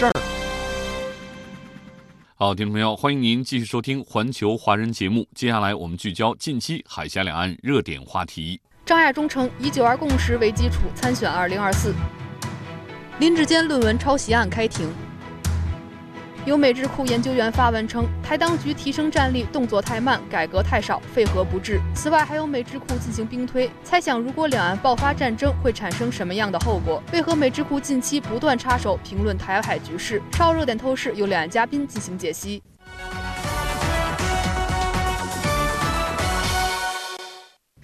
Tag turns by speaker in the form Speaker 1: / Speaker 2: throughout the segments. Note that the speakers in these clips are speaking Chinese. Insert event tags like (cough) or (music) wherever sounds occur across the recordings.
Speaker 1: 事儿。
Speaker 2: 好，听众朋友，欢迎您继续收听《环球华人》节目。接下来我们聚焦近期海峡两岸热点话题。
Speaker 3: 张亚中称以“九二共识”为基础参选二零二四。林志坚论文抄袭案开庭。有美智库研究员发文称，台当局提升战力动作太慢，改革太少，废核不治。此外，还有美智库进行兵推，猜想如果两岸爆发战争会产生什么样的后果？为何美智库近期不断插手评论台海局势？稍热点透视由两岸嘉宾进行解析。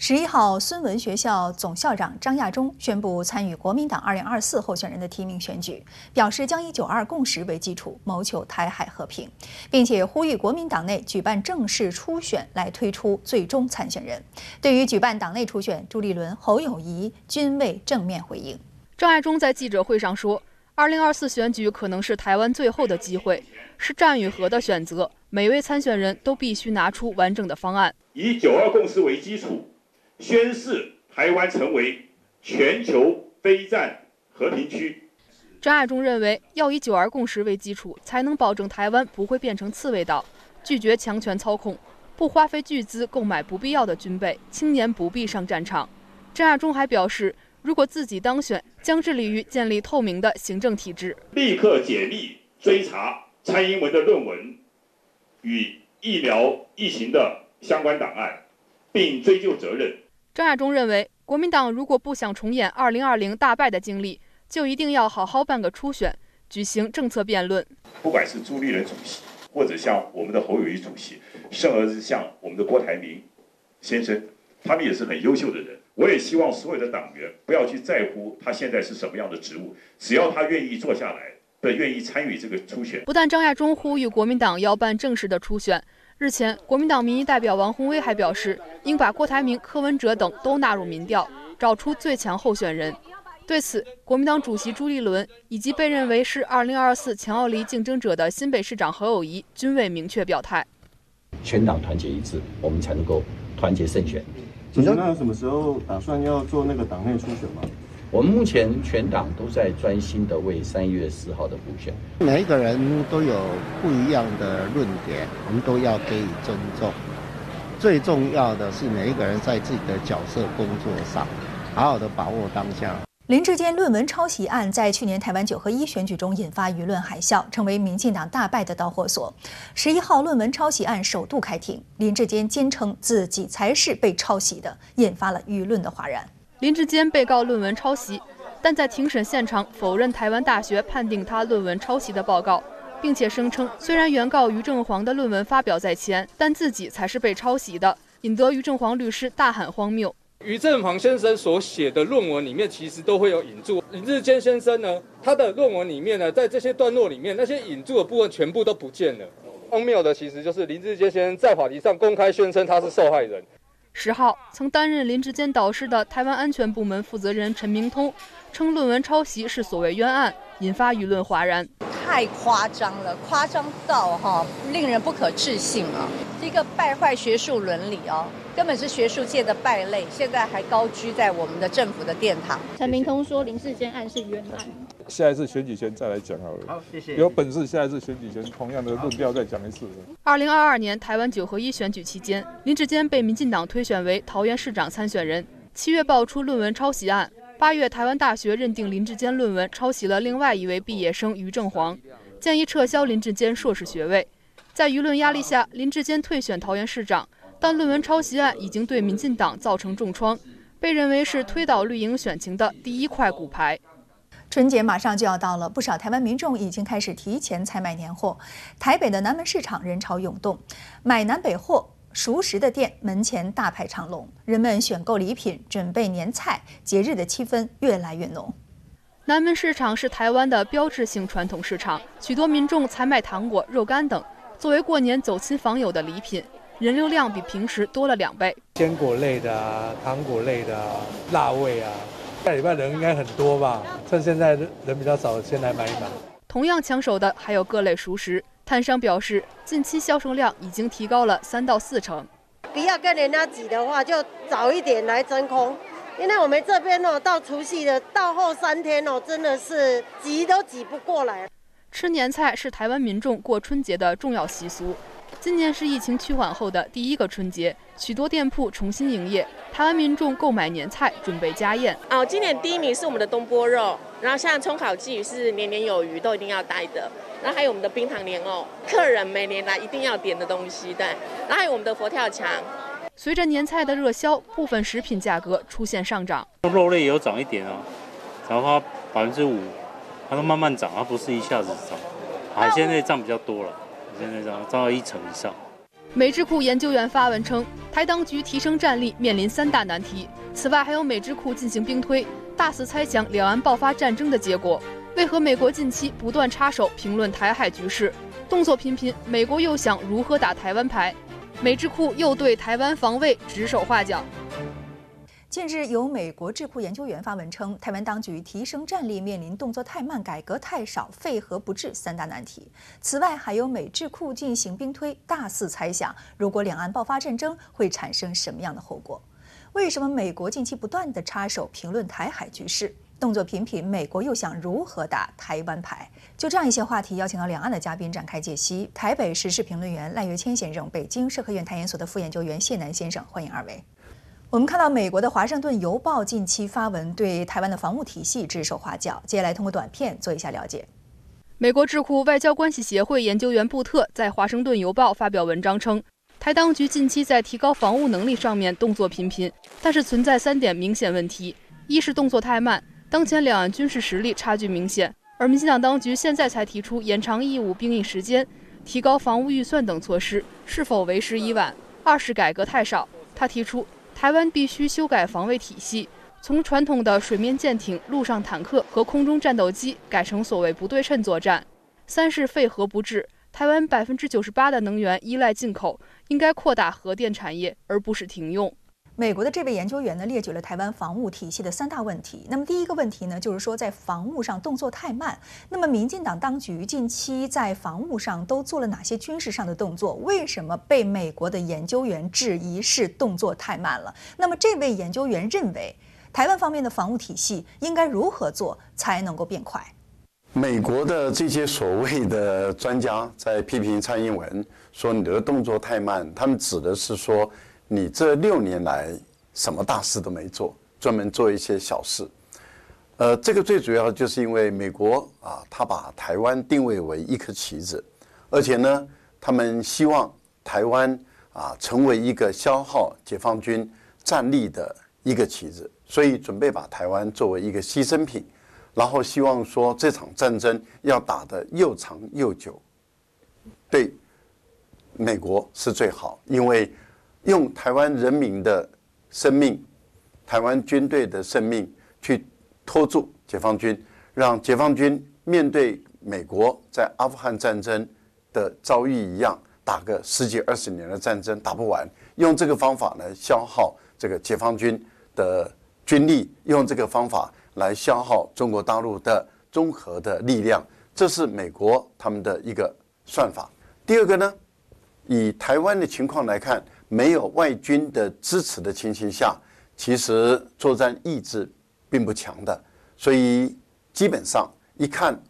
Speaker 4: 十一号，孙文学校总校长张亚中宣布参与国民党二零二四候选人的提名选举，表示将以“九二共识”为基础，谋求台海和平，并且呼吁国民党内举办正式初选来推出最终参选人。对于举办党内初选，朱立伦、侯友谊均未正面回应。
Speaker 3: 张亚中在记者会上说：“二零二四选举可能是台湾最后的机会，是战与和的选择，每位参选人都必须拿出完整的方案，
Speaker 5: 以‘九二共识’为基础。”宣示台湾成为全球非战和平区。
Speaker 3: 张亚中认为，要以“九二共识”为基础，才能保证台湾不会变成刺猬岛，拒绝强权操控，不花费巨资购买不必要的军备，青年不必上战场。张亚中还表示，如果自己当选，将致力于建立透明的行政体制，
Speaker 5: 立刻解密追查蔡英文的论文与疫苗疫情的相关档案，并追究责任。
Speaker 3: 张亚中认为，国民党如果不想重演2020大败的经历，就一定要好好办个初选，举行政策辩论。
Speaker 5: 不管是朱立伦主席，或者像我们的侯友谊主席，甚而是像我们的郭台铭先生，他们也是很优秀的人。我也希望所有的党员不要去在乎他现在是什么样的职务，只要他愿意坐下来，的愿意参与这个初选。
Speaker 3: 不但张亚中呼吁国民党要办正式的初选。日前，国民党民意代表王宏威还表示，应把郭台铭、柯文哲等都纳入民调，找出最强候选人。对此，国民党主席朱立伦以及被认为是2024强奥力竞争者的新北市长何友谊均未明确表态。
Speaker 6: 全党团结一致，我们才能够团结胜选。
Speaker 7: 主席，那什么时候打算要做那个党内初选吗？
Speaker 6: 我们目前全党都在专心的为三月四号的补选。
Speaker 8: 每一个人都有不一样的论点，我们都要给予尊重。最重要的是每一个人在自己的角色工作上，好好的把握当下。
Speaker 4: 林志坚论文抄袭案在去年台湾九合一选举中引发舆论海啸，成为民进党大败的导火索。十一号论文抄袭案首度开庭，林志坚坚称自己才是被抄袭的，引发了舆论的哗然。
Speaker 3: 林志坚被告论文抄袭，但在庭审现场否认台湾大学判定他论文抄袭的报告，并且声称虽然原告于正煌的论文发表在前，但自己才是被抄袭的，引得于正煌律师大喊荒谬。
Speaker 9: 于正煌先生所写的论文里面其实都会有引注，林志坚先生呢，他的论文里面呢，在这些段落里面那些引注的部分全部都不见了。荒谬的其实就是林志坚先生在法庭上公开宣称他是受害人。
Speaker 3: 十号，曾担任林志坚导师的台湾安全部门负责人陈明通称，论文抄袭是所谓冤案，引发舆论哗然。
Speaker 10: 太夸张了，夸张到哈令人不可置信啊！一个败坏学术伦理哦，根本是学术界的败类，现在还高居在我们的政府的殿堂。
Speaker 11: 陈明通说林志坚案是冤案。
Speaker 12: 下一次选举前再来讲好了。
Speaker 11: 好，谢谢。
Speaker 12: 有本事下一次选举前同样的论调再讲一次。
Speaker 3: 二零二二年台湾九合一选举期间，林志坚被民进党推选为桃园市长参选人。七月爆出论文抄袭案，八月台湾大学认定林志坚论文抄袭了另外一位毕业生于正煌，建议撤销林志坚硕士学位。在舆论压力下，林志坚退选桃园市长，但论文抄袭案已经对民进党造成重创，被认为是推倒绿营选情的第一块骨牌。
Speaker 4: 春节马上就要到了，不少台湾民众已经开始提前采买年货。台北的南门市场人潮涌动，买南北货、熟食的店门前大排长龙，人们选购礼品、准备年菜，节日的气氛越来越浓。
Speaker 3: 南门市场是台湾的标志性传统市场，许多民众采买糖果、肉干等，作为过年走亲访友的礼品，人流量比平时多了两倍。
Speaker 13: 坚果类的啊，糖果类的啊，辣味啊，下礼拜人应该很多吧？趁现在人比较少，先来买一买。
Speaker 3: 同样抢手的还有各类熟食，摊商表示，近期销售量已经提高了三到四成。
Speaker 14: 不要跟人家挤的话，就早一点来真空。因为我们这边哦，到除夕的到后三天哦，真的是挤都挤不过来。
Speaker 3: 吃年菜是台湾民众过春节的重要习俗。今年是疫情趋缓后的第一个春节，许多店铺重新营业，台湾民众购买年菜准备家宴。
Speaker 15: 哦，今年第一名是我们的东坡肉，然后像葱烤鲫鱼是年年有余，都一定要带的。然后还有我们的冰糖莲藕，客人每年来一定要点的东西。对，然后还有我们的佛跳墙。
Speaker 3: 随着年菜的热销，部分食品价格出现上涨。
Speaker 16: 肉类也有涨一点啊，涨它百分之五，它都慢慢涨，它不是一下子涨。海鲜类涨比较多了，现在涨涨到一成以上。
Speaker 3: 美智库研究员发文称，台当局提升战力面临三大难题。此外，还有美智库进行兵推，大肆猜想两岸爆发战争的结果。为何美国近期不断插手评论台海局势，动作频频？美国又想如何打台湾牌？美智库又对台湾防卫指手画脚。
Speaker 4: 近日，有美国智库研究员发文称，台湾当局提升战力面临动作太慢、改革太少、废核不治三大难题。此外，还有美智库进行兵推，大肆猜想，如果两岸爆发战争会产生什么样的后果？为什么美国近期不断的插手评论台海局势？动作频频，美国又想如何打台湾牌？就这样一些话题，邀请到两岸的嘉宾展开解析。台北时事评论员赖月谦先生，北京社科院台研所的副研究员谢南先生，欢迎二位。我们看到美国的《华盛顿邮报》近期发文对台湾的防务体系指手画脚，接下来通过短片做一下了解。
Speaker 3: 美国智库外交关系协会研究员布特在《华盛顿邮报》发表文章称，台当局近期在提高防务能力上面动作频频，但是存在三点明显问题：一是动作太慢。当前两岸军事实力差距明显，而民进党当局现在才提出延长义务兵役时间、提高防务预算等措施，是否为时已晚？二是改革太少。他提出，台湾必须修改防卫体系，从传统的水面舰艇、陆上坦克和空中战斗机改成所谓不对称作战。三是废核不治，台湾百分之九十八的能源依赖进口，应该扩大核电产业，而不是停用。
Speaker 4: 美国的这位研究员呢，列举了台湾防务体系的三大问题。那么第一个问题呢，就是说在防务上动作太慢。那么民进党当局近期在防务上都做了哪些军事上的动作？为什么被美国的研究员质疑是动作太慢了？那么这位研究员认为，台湾方面的防务体系应该如何做才能够变快？
Speaker 17: 美国的这些所谓的专家在批评蔡英文说你的动作太慢，他们指的是说。你这六年来什么大事都没做，专门做一些小事。呃，这个最主要就是因为美国啊，他把台湾定位为一颗棋子，而且呢，他们希望台湾啊成为一个消耗解放军战力的一个棋子，所以准备把台湾作为一个牺牲品，然后希望说这场战争要打得又长又久，对美国是最好，因为。用台湾人民的生命、台湾军队的生命去拖住解放军，让解放军面对美国在阿富汗战争的遭遇一样，打个十几二十年的战争打不完，用这个方法来消耗这个解放军的军力，用这个方法来消耗中国大陆的综合的力量，这是美国他们的一个算法。第二个呢，以台湾的情况来看。没有外军的支持的情形下，其实作战意志并不强的，所以基本上一看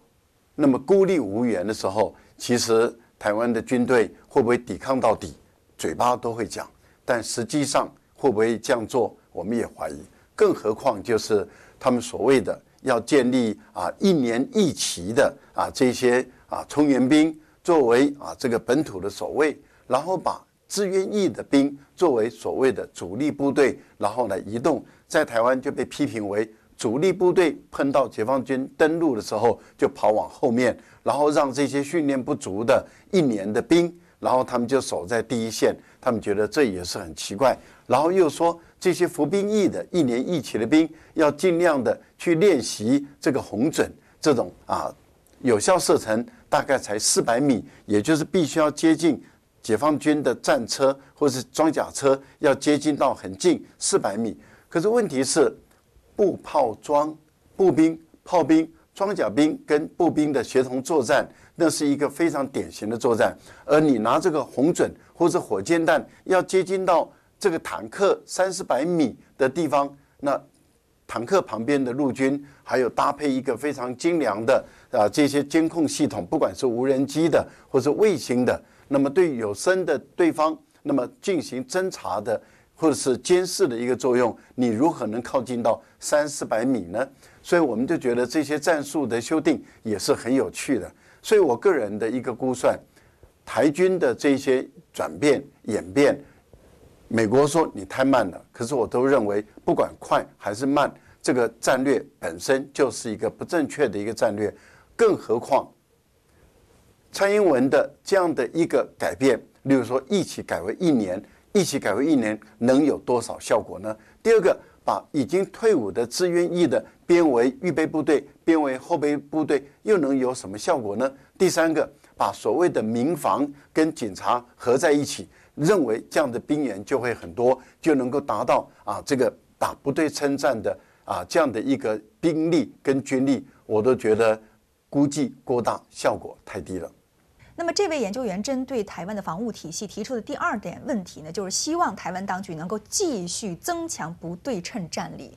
Speaker 17: 那么孤立无援的时候，其实台湾的军队会不会抵抗到底，嘴巴都会讲，但实际上会不会这样做，我们也怀疑。更何况就是他们所谓的要建立啊一年一期的啊这些啊充援兵作为啊这个本土的守卫，然后把。志愿役的兵作为所谓的主力部队，然后呢移动，在台湾就被批评为主力部队碰到解放军登陆的时候就跑往后面，然后让这些训练不足的一年的兵，然后他们就守在第一线，他们觉得这也是很奇怪。然后又说这些服兵役的一年一期的兵要尽量的去练习这个红准这种啊有效射程大概才四百米，也就是必须要接近解放军的战车或是装甲车，要接近到很近四百米。可是问题是，步炮装步兵、炮兵、装甲兵跟步兵的协同作战，那是一个非常典型的作战。而你拿这个红准或者火箭弹，要接近到这个坦克三四百米的地方，那坦克旁边的陆军还有搭配一个非常精良的啊这些监控系统，不管是无人机的或者卫星的，那么对有声的对方，那么进行侦查的。或者是监视的一个作用，你如何能靠近到三四百米呢？所以我们就觉得这些战术的修订也是很有趣的。所以我个人的一个估算，台军的这些转变演变，美国说你太慢了，可是我都认为不管快还是慢，这个战略本身就是一个不正确的一个战略。更何况蔡英文的这样的一个改变，例如说一起改为一年。一起改为一年，能有多少效果呢？第二个，把已经退伍的志愿役的编为预备部队，编为后备部队，又能有什么效果呢？第三个，把所谓的民防跟警察合在一起，认为这样的兵员就会很多，就能够达到啊这个打不对称战的啊这样的一个兵力跟军力，我都觉得估计过大，效果太低了。
Speaker 4: 那么，这位研究员针对台湾的防务体系提出的第二点问题呢，就是希望台湾当局能够继续增强不对称战力。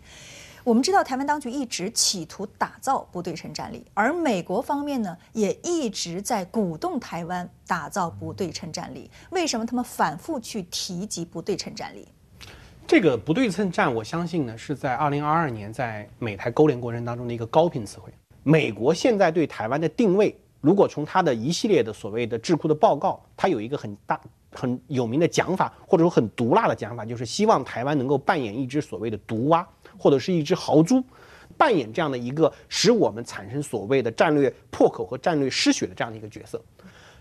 Speaker 4: 我们知道，台湾当局一直企图打造不对称战力，而美国方面呢，也一直在鼓动台湾打造不对称战力。为什么他们反复去提及不对称战力？
Speaker 18: 这个不对称战，我相信呢，是在二零二二年在美台勾连过程当中的一个高频词汇。美国现在对台湾的定位。如果从他的一系列的所谓的智库的报告，他有一个很大很有名的讲法，或者说很毒辣的讲法，就是希望台湾能够扮演一只所谓的毒蛙，或者是一只豪猪，扮演这样的一个使我们产生所谓的战略破口和战略失血的这样的一个角色。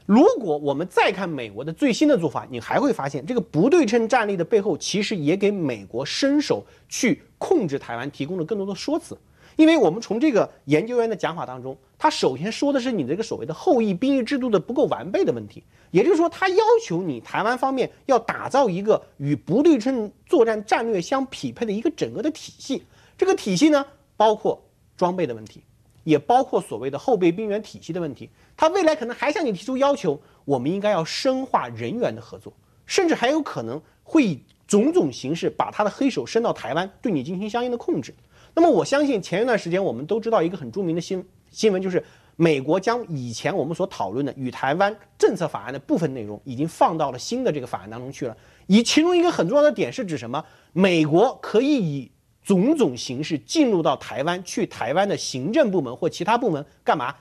Speaker 18: 如果我们再看美国的最新的做法，你还会发现这个不对称战力的背后，其实也给美国伸手去控制台湾提供了更多的说辞。因为我们从这个研究员的讲法当中，他首先说的是你这个所谓的后裔兵役制度的不够完备的问题，也就是说，他要求你台湾方面要打造一个与不对称作战战略相匹配的一个整个的体系。这个体系呢，包括装备的问题，也包括所谓的后备兵员体系的问题。他未来可能还向你提出要求，我们应该要深化人员的合作，甚至还有可能会以种种形式把他的黑手伸到台湾，对你进行相应的控制。那么我相信前一段时间我们都知道一个很著名的新新闻，就是美国将以前我们所讨论的与台湾政策法案的部分内容，已经放到了新的这个法案当中去了。以其中一个很重要的点是指什么？美国可以以种种形式进入到台湾，去台湾的行政部门或其他部门干嘛？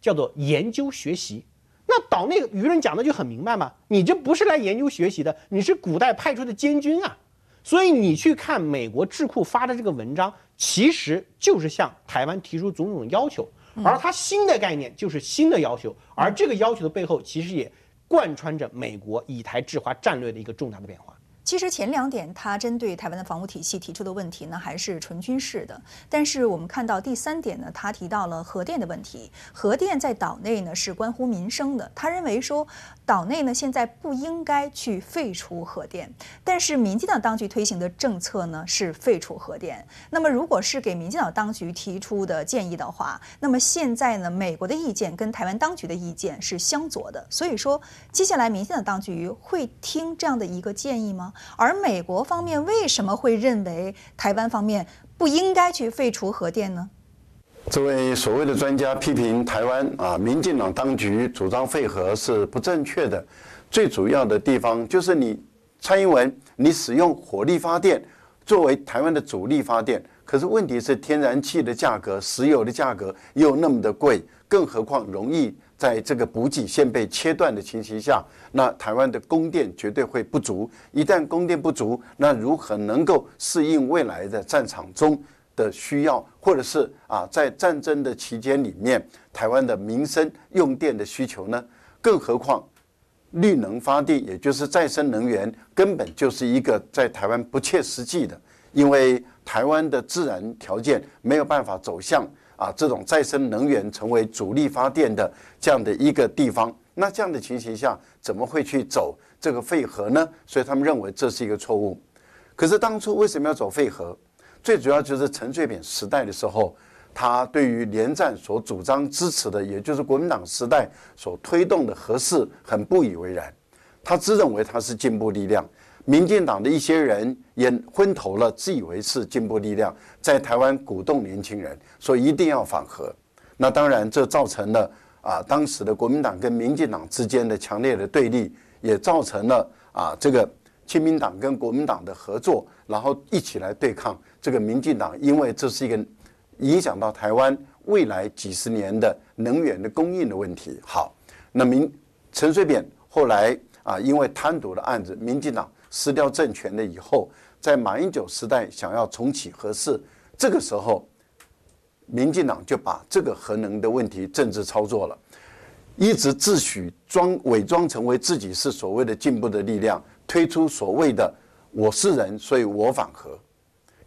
Speaker 18: 叫做研究学习。那岛内舆论讲的就很明白嘛，你这不是来研究学习的，你是古代派出的监军啊。所以你去看美国智库发的这个文章。其实就是向台湾提出种种要求，而它新的概念就是新的要求，而这个要求的背后，其实也贯穿着美国以台制华战略的一个重大的变化。
Speaker 4: 其实前两点，他针对台湾的防务体系提出的问题呢，还是纯军事的。但是我们看到第三点呢，他提到了核电的问题。核电在岛内呢是关乎民生的。他认为说，岛内呢现在不应该去废除核电。但是民进党当局推行的政策呢是废除核电。那么如果是给民进党当局提出的建议的话，那么现在呢美国的意见跟台湾当局的意见是相左的。所以说，接下来民进党当局会听这样的一个建议吗？而美国方面为什么会认为台湾方面不应该去废除核电呢？
Speaker 17: 这位所谓的专家批评台湾啊，民进党当局主张废核是不正确的。最主要的地方就是你蔡英文，你使用火力发电作为台湾的主力发电，可是问题是天然气的价格、石油的价格又那么的贵，更何况容易。在这个补给线被切断的情形下，那台湾的供电绝对会不足。一旦供电不足，那如何能够适应未来的战场中的需要，或者是啊，在战争的期间里面，台湾的民生用电的需求呢？更何况，绿能发电，也就是再生能源，根本就是一个在台湾不切实际的，因为台湾的自然条件没有办法走向啊这种再生能源成为主力发电的这样的一个地方。那这样的情形下，怎么会去走这个废核呢？所以他们认为这是一个错误。可是当初为什么要走废核？最主要就是陈水扁时代的时候，他对于连战所主张支持的，也就是国民党时代所推动的核事，很不以为然。他自认为他是进步力量，民进党的一些人也昏头了，自以为是进步力量，在台湾鼓动年轻人说一定要反核。那当然，这造成了啊，当时的国民党跟民进党之间的强烈的对立，也造成了啊这个。亲民党跟国民党的合作，然后一起来对抗这个民进党，因为这是一个影响到台湾未来几十年的能源的供应的问题。好，那民陈水扁后来啊，因为贪渎的案子，民进党失掉政权了以后，在马英九时代想要重启核事，这个时候，民进党就把这个核能的问题政治操作了，一直自诩装伪装成为自己是所谓的进步的力量。推出所谓的“我是人，所以我反核”，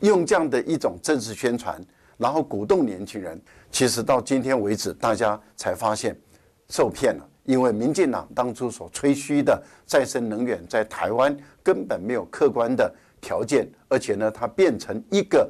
Speaker 17: 用这样的一种政治宣传，然后鼓动年轻人。其实到今天为止，大家才发现受骗了，因为民进党当初所吹嘘的再生能源在台湾根本没有客观的条件，而且呢，它变成一个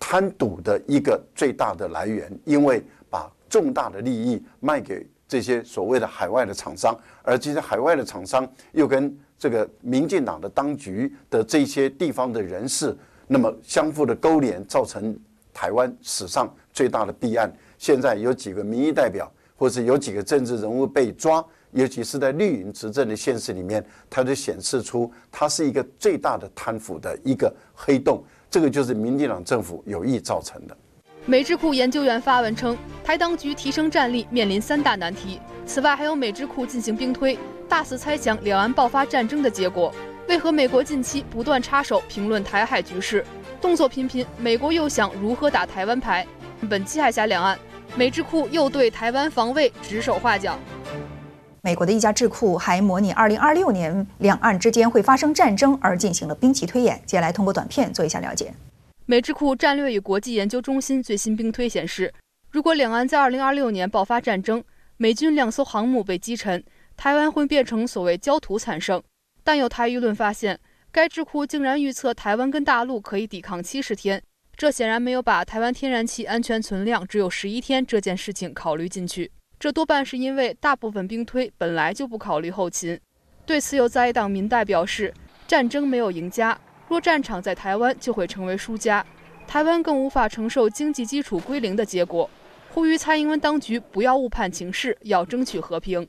Speaker 17: 贪赌的一个最大的来源，因为把重大的利益卖给这些所谓的海外的厂商，而这些海外的厂商又跟这个民进党的当局的这些地方的人士，那么相互的勾连，造成台湾史上最大的弊案。现在有几个民意代表，或是有几个政治人物被抓，尤其是在绿营执政的现实里面，它就显示出它是一个最大的贪腐的一个黑洞。这个就是民进党政府有意造成的。
Speaker 3: 美智库研究员发文称，台当局提升战力面临三大难题。此外，还有美智库进行兵推。大肆猜想两岸爆发战争的结果，为何美国近期不断插手评论台海局势，动作频频？美国又想如何打台湾牌？本期海峡两岸，美智库又对台湾防卫指手画脚。
Speaker 4: 美国的一家智库还模拟2026年两岸之间会发生战争而进行了兵棋推演。接下来通过短片做一下了解。
Speaker 3: 美智库战略与国际研究中心最新兵推显示，如果两岸在2026年爆发战争，美军两艘航母被击沉。台湾会变成所谓焦土惨胜，但有台舆论发现，该智库竟然预测台湾跟大陆可以抵抗七十天，这显然没有把台湾天然气安全存量只有十一天这件事情考虑进去。这多半是因为大部分兵推本来就不考虑后勤。对此，有在党民代表示，战争没有赢家，若战场在台湾就会成为输家，台湾更无法承受经济基础归零的结果，呼吁蔡英文当局不要误判情势，要争取和平。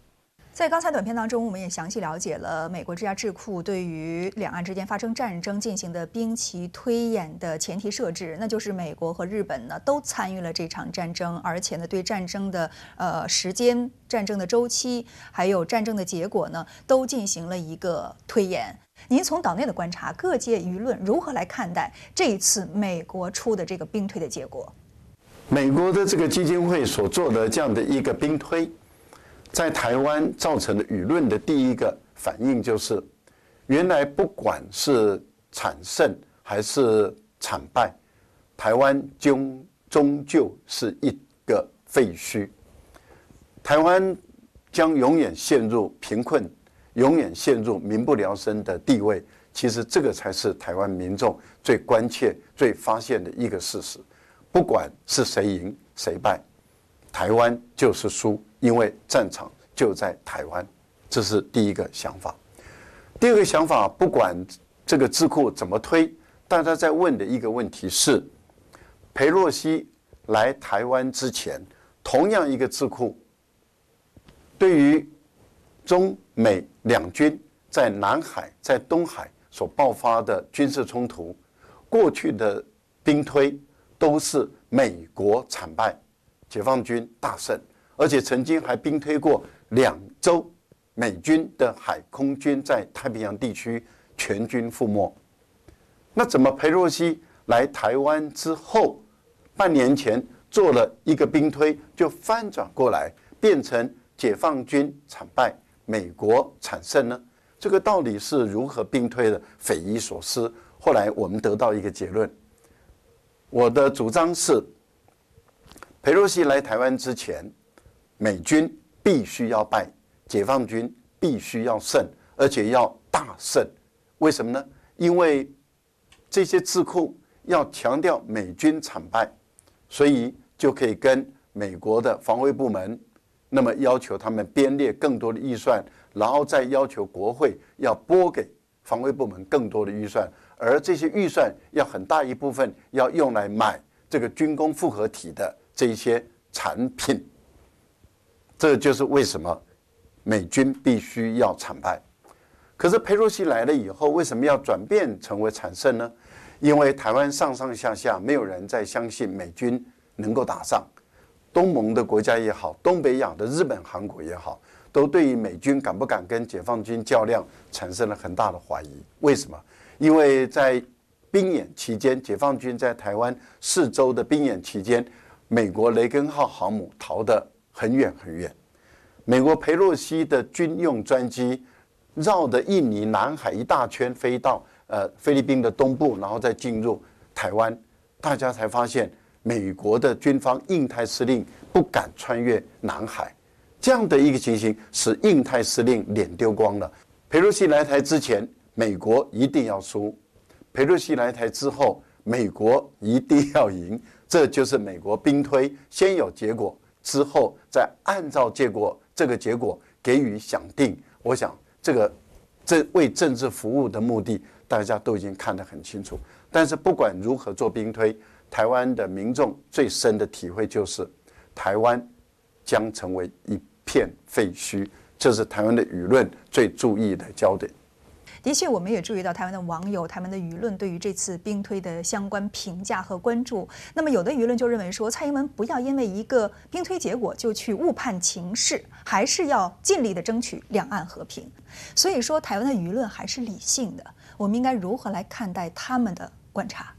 Speaker 4: 在刚才短片当中，我们也详细了解了美国这家智库对于两岸之间发生战争进行的兵棋推演的前提设置，那就是美国和日本呢都参与了这场战争，而且呢对战争的呃时间、战争的周期，还有战争的结果呢都进行了一个推演。您从岛内的观察，各界舆论如何来看待这一次美国出的这个兵推的结果？
Speaker 17: 美国的这个基金会所做的这样的一个兵推。在台湾造成的舆论的第一个反应就是，原来不管是惨胜还是惨败，台湾终终究是一个废墟。台湾将永远陷入贫困，永远陷入民不聊生的地位。其实这个才是台湾民众最关切、最发现的一个事实。不管是谁赢谁败，台湾就是输。因为战场就在台湾，这是第一个想法。第二个想法，不管这个智库怎么推，大家在问的一个问题是：裴洛西来台湾之前，同样一个智库，对于中美两军在南海、在东海所爆发的军事冲突，过去的兵推都是美国惨败，解放军大胜。而且曾经还兵推过两周，美军的海空军在太平洋地区全军覆没。那怎么裴洛西来台湾之后，半年前做了一个兵推，就翻转过来，变成解放军惨败，美国产胜呢？这个到底是如何兵推的？匪夷所思。后来我们得到一个结论，我的主张是，佩洛西来台湾之前，美军必须要败，解放军必须要胜，而且要大胜。为什么呢？因为这些智库要强调美军惨败，所以就可以跟美国的防卫部门，那么要求他们编列更多的预算。然后再要求国会要拨给防卫部门更多的预算，而这些预算要很大一部分要用来买这个军工复合体的这些产品。这就是为什么美军必须要惨败。可是佩洛西来了以后，为什么要转变成为惨胜呢？因为台湾上上下下没有人再相信美军能够打仗，东盟的国家也好，东北亚的日本、韩国也好。都对于美军敢不敢跟解放军较量产生了很大的怀疑。为什么？因为在兵演期间，解放军在台湾四周的兵演期间，美国雷根号航母逃得很远很远。美国佩洛西的军用专机绕着印尼南海一大圈飞到呃菲律宾的东部，然后再进入台湾，大家才发现美国的军方印太司令不敢穿越南海。这样的一个情形，使印太司令脸丢光了。佩洛西来台之前，美国一定要输；佩洛西来台之后，美国一定要赢。这就是美国兵推，先有结果，之后再按照结果这个结果给予响定。我想，这个这为政治服务的目的，大家都已经看得很清楚。但是不管如何做兵推，台湾的民众最深的体会就是，台湾将成为一。片废墟，这是台湾的舆论最注意的焦点。
Speaker 4: 的确，我们也注意到台湾的网友、台湾的舆论对于这次兵推的相关评价和关注。那么，有的舆论就认为说，蔡英文不要因为一个兵推结果就去误判情势，还是要尽力的争取两岸和平。所以说，台湾的舆论还是理性的。我们应该如何来看待他们的观察？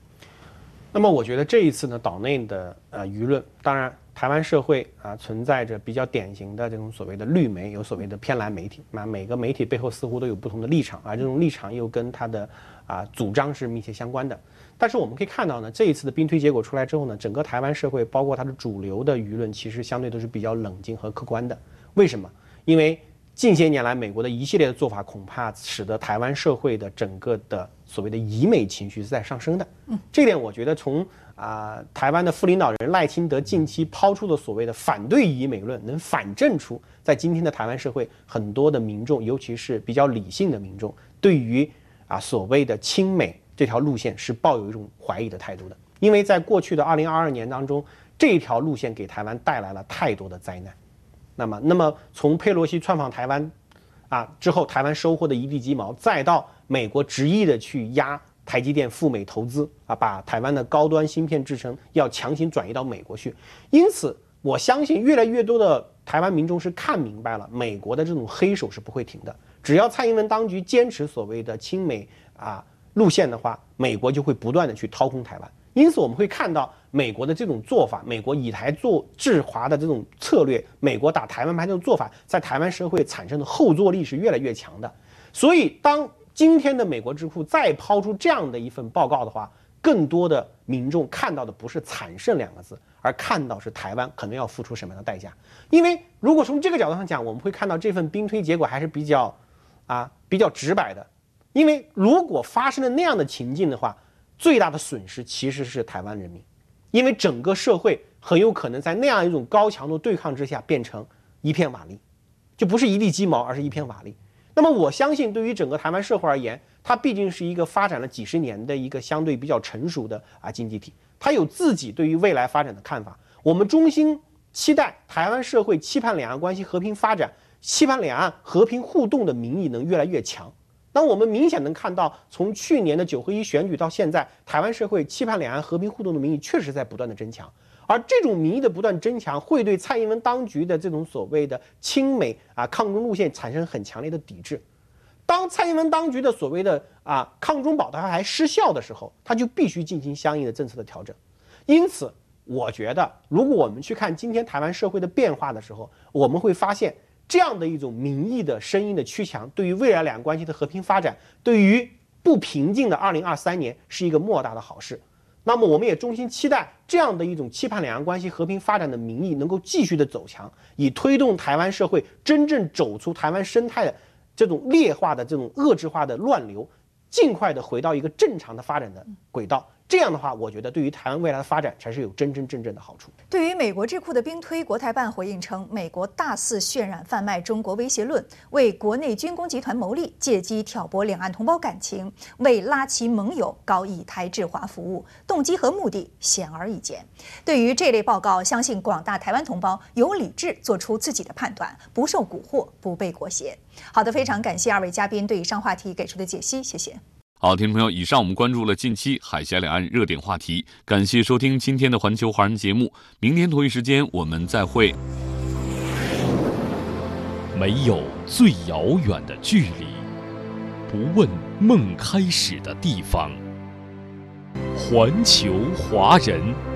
Speaker 18: 那么，我觉得这一次呢，岛内的呃舆论，当然。台湾社会啊，存在着比较典型的这种所谓的绿媒，有所谓的偏蓝媒体。那每个媒体背后似乎都有不同的立场，而这种立场又跟他的啊主张是密切相关的。但是我们可以看到呢，这一次的兵推结果出来之后呢，整个台湾社会，包括它的主流的舆论，其实相对都是比较冷静和客观的。为什么？因为近些年来美国的一系列的做法，恐怕使得台湾社会的整个的所谓的以美情绪是在上升的。嗯，这点我觉得从。啊，台湾的副领导人赖清德近期抛出的所谓的反对以美论，能反证出在今天的台湾社会很多的民众，尤其是比较理性的民众，对于啊所谓的亲美这条路线是抱有一种怀疑的态度的。因为在过去的二零二二年当中，这条路线给台湾带来了太多的灾难。那么，那么从佩洛西窜访台湾啊之后，台湾收获的一地鸡毛，再到美国执意的去压。台积电赴美投资啊，把台湾的高端芯片制成要强行转移到美国去。因此，我相信越来越多的台湾民众是看明白了，美国的这种黑手是不会停的。只要蔡英文当局坚持所谓的亲美啊路线的话，美国就会不断的去掏空台湾。因此，我们会看到美国的这种做法，美国以台做制华的这种策略，美国打台湾牌这种做法，在台湾社会产生的后坐力是越来越强的。所以，当今天的美国智库再抛出这样的一份报告的话，更多的民众看到的不是惨胜两个字，而看到是台湾可能要付出什么样的代价。因为如果从这个角度上讲，我们会看到这份兵推结果还是比较，啊 (laughs) 比较直白的。因为如果发生了那样的情境的话，最大的损失其实是台湾人民，因为整个社会很有可能在那样一种高强度对抗之下变成一片瓦砾，就不是一地鸡毛，而是一片瓦砾。那么我相信，对于整个台湾社会而言，它毕竟是一个发展了几十年的一个相对比较成熟的啊经济体，它有自己对于未来发展的看法。我们衷心期待台湾社会期盼两岸关系和平发展，期盼两岸和平互动的民意能越来越强。那我们明显能看到，从去年的九合一选举到现在，台湾社会期盼两岸和平互动的民意确实在不断的增强。而这种民意的不断增强，会对蔡英文当局的这种所谓的亲美啊抗中路线产生很强烈的抵制。当蔡英文当局的所谓的啊抗中保台还失效的时候，他就必须进行相应的政策的调整。因此，我觉得如果我们去看今天台湾社会的变化的时候，我们会发现这样的一种民意的声音的趋强，对于未来两岸关系的和平发展，对于不平静的二零二三年是一个莫大的好事。那么，我们也衷心期待这样的一种期盼两岸关系和平发展的民意能够继续的走强，以推动台湾社会真正走出台湾生态的这种劣化的这种遏制化的乱流，尽快的回到一个正常的发展的轨道。这样的话，我觉得对于台湾未来的发展才是有真真正正的好处。
Speaker 4: 对于美国智库的兵推，国台办回应称，美国大肆渲染贩卖中国威胁论，为国内军工集团谋利，借机挑拨两岸同胞感情，为拉齐盟友搞以台制华服务，动机和目的显而易见。对于这类报告，相信广大台湾同胞有理智做出自己的判断，不受蛊惑，不被裹挟。好的，非常感谢二位嘉宾对以上话题给出的解析，谢谢。
Speaker 2: 好，听众朋友，以上我们关注了近期海峡两岸热点话题，感谢收听今天的环球华人节目，明天同一时间我们再会。
Speaker 19: 没有最遥远的距离，不问梦开始的地方。环球华人。